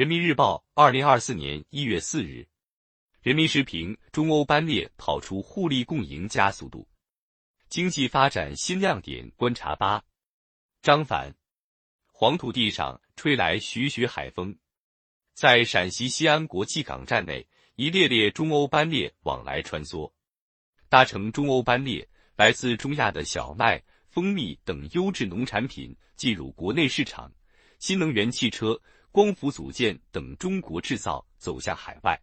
人民日报，二零二四年一月四日。人民时评：中欧班列跑出互利共赢加速度，经济发展新亮点观察八。张凡，黄土地上吹来徐徐海风，在陕西西安国际港站内，一列列中欧班列往来穿梭。搭乘中欧班列，来自中亚的小麦、蜂蜜等优质农产品进入国内市场，新能源汽车、光伏组件等中国制造走向海外。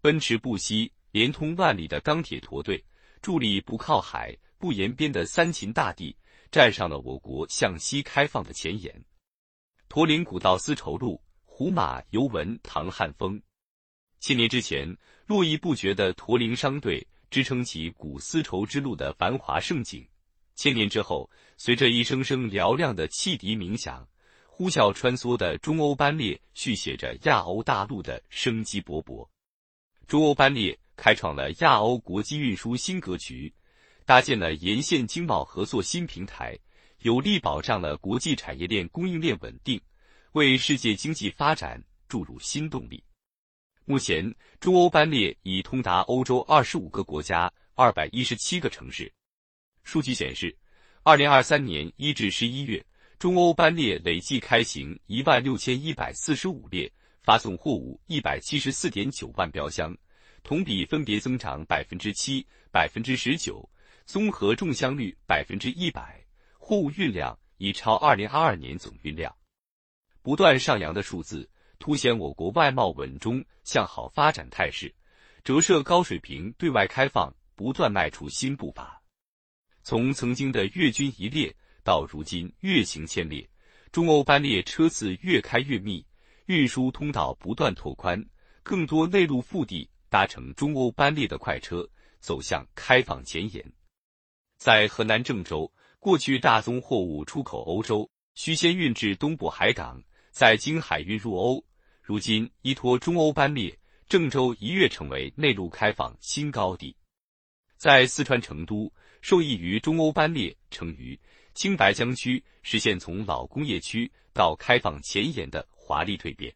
奔驰不息，连通万里的钢铁驼队，助力不靠海、不沿边的三秦大地，站上了我国向西开放的前沿。驼铃古道丝绸路，胡马犹闻唐汉风。千年之前，络绎不绝的驼铃商队支撑起古丝绸之路的繁华盛景。千年之后，随着一声声嘹亮的汽笛鸣响，呼啸穿梭的中欧班列续写着亚欧大陆的生机勃勃。中欧班列开创了亚欧国际运输新格局，搭建了沿线经贸合作新平台，有力保障了国际产业链供应链稳定，为世界经济发展注入新动力。目前，中欧班列已通达欧洲二十五个国家、二百一十七个城市。数据显示，二零二三年一至十一月，中欧班列累计开行一万六千一百四十五列。发送货物一百七十四点九万标箱，同比分别增长百分之七、百分之十九，综合重箱率百分之一百，货物运量已超二零二二年总运量。不断上扬的数字凸显我国外贸稳中向好发展态势，折射高水平对外开放不断迈出新步伐。从曾经的月均一列到如今月行千列，中欧班列车次越开越密。运输通道不断拓宽，更多内陆腹地搭乘中欧班列的快车走向开放前沿。在河南郑州，过去大宗货物出口欧洲需先运至东部海港，再经海运入欧。如今依托中欧班列，郑州一跃成为内陆开放新高地。在四川成都，受益于中欧班列，成渝、青白江区实现从老工业区到开放前沿的。华丽蜕变，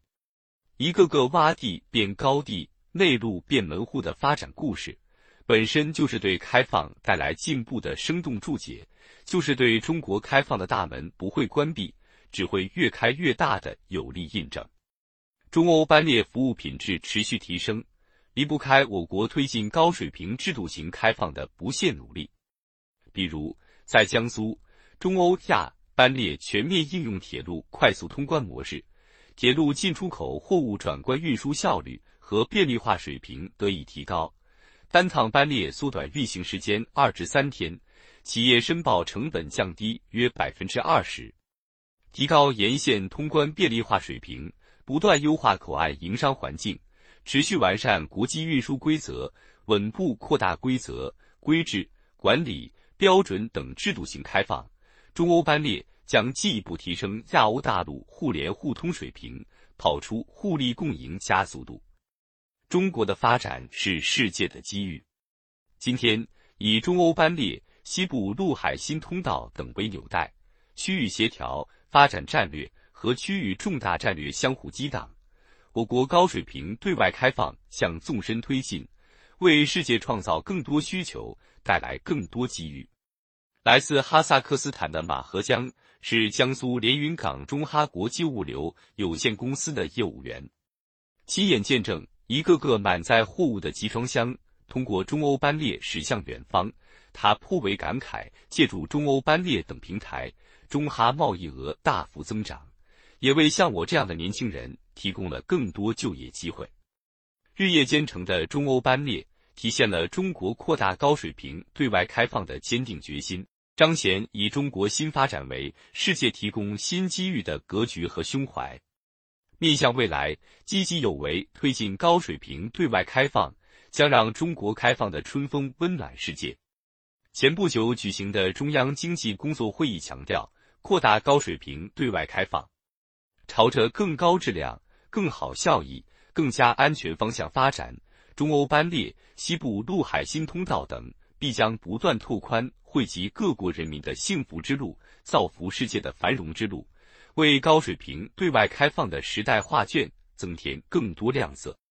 一个个洼地变高地、内陆变门户的发展故事，本身就是对开放带来进步的生动注解，就是对中国开放的大门不会关闭，只会越开越大的有力印证。中欧班列服务品质持续提升，离不开我国推进高水平制度型开放的不懈努力。比如，在江苏，中欧亚班列全面应用铁路快速通关模式。铁路进出口货物转关运输效率和便利化水平得以提高，单趟班列缩短运行时间二至三天，企业申报成本降低约百分之二十，提高沿线通关便利化水平，不断优化口岸营商环境，持续完善国际运输规则，稳步扩大规则、规制、管理、标准等制度性开放，中欧班列。将进一步提升亚欧大陆互联互通水平，跑出互利共赢加速度。中国的发展是世界的机遇。今天，以中欧班列、西部陆海新通道等为纽带，区域协调、发展战略和区域重大战略相互激荡，我国高水平对外开放向纵深推进，为世界创造更多需求，带来更多机遇。来自哈萨克斯坦的马和江。是江苏连云港中哈国际物流有限公司的业务员，亲眼见证一个个满载货物的集装箱通过中欧班列驶向远方，他颇为感慨。借助中欧班列等平台，中哈贸易额大幅增长，也为像我这样的年轻人提供了更多就业机会。日夜兼程的中欧班列，体现了中国扩大高水平对外开放的坚定决心。彰显以中国新发展为世界提供新机遇的格局和胸怀，面向未来，积极有为推进高水平对外开放，将让中国开放的春风温暖世界。前不久举行的中央经济工作会议强调，扩大高水平对外开放，朝着更高质量、更好效益、更加安全方向发展。中欧班列、西部陆海新通道等。必将不断拓宽惠及各国人民的幸福之路，造福世界的繁荣之路，为高水平对外开放的时代画卷增添更多亮色。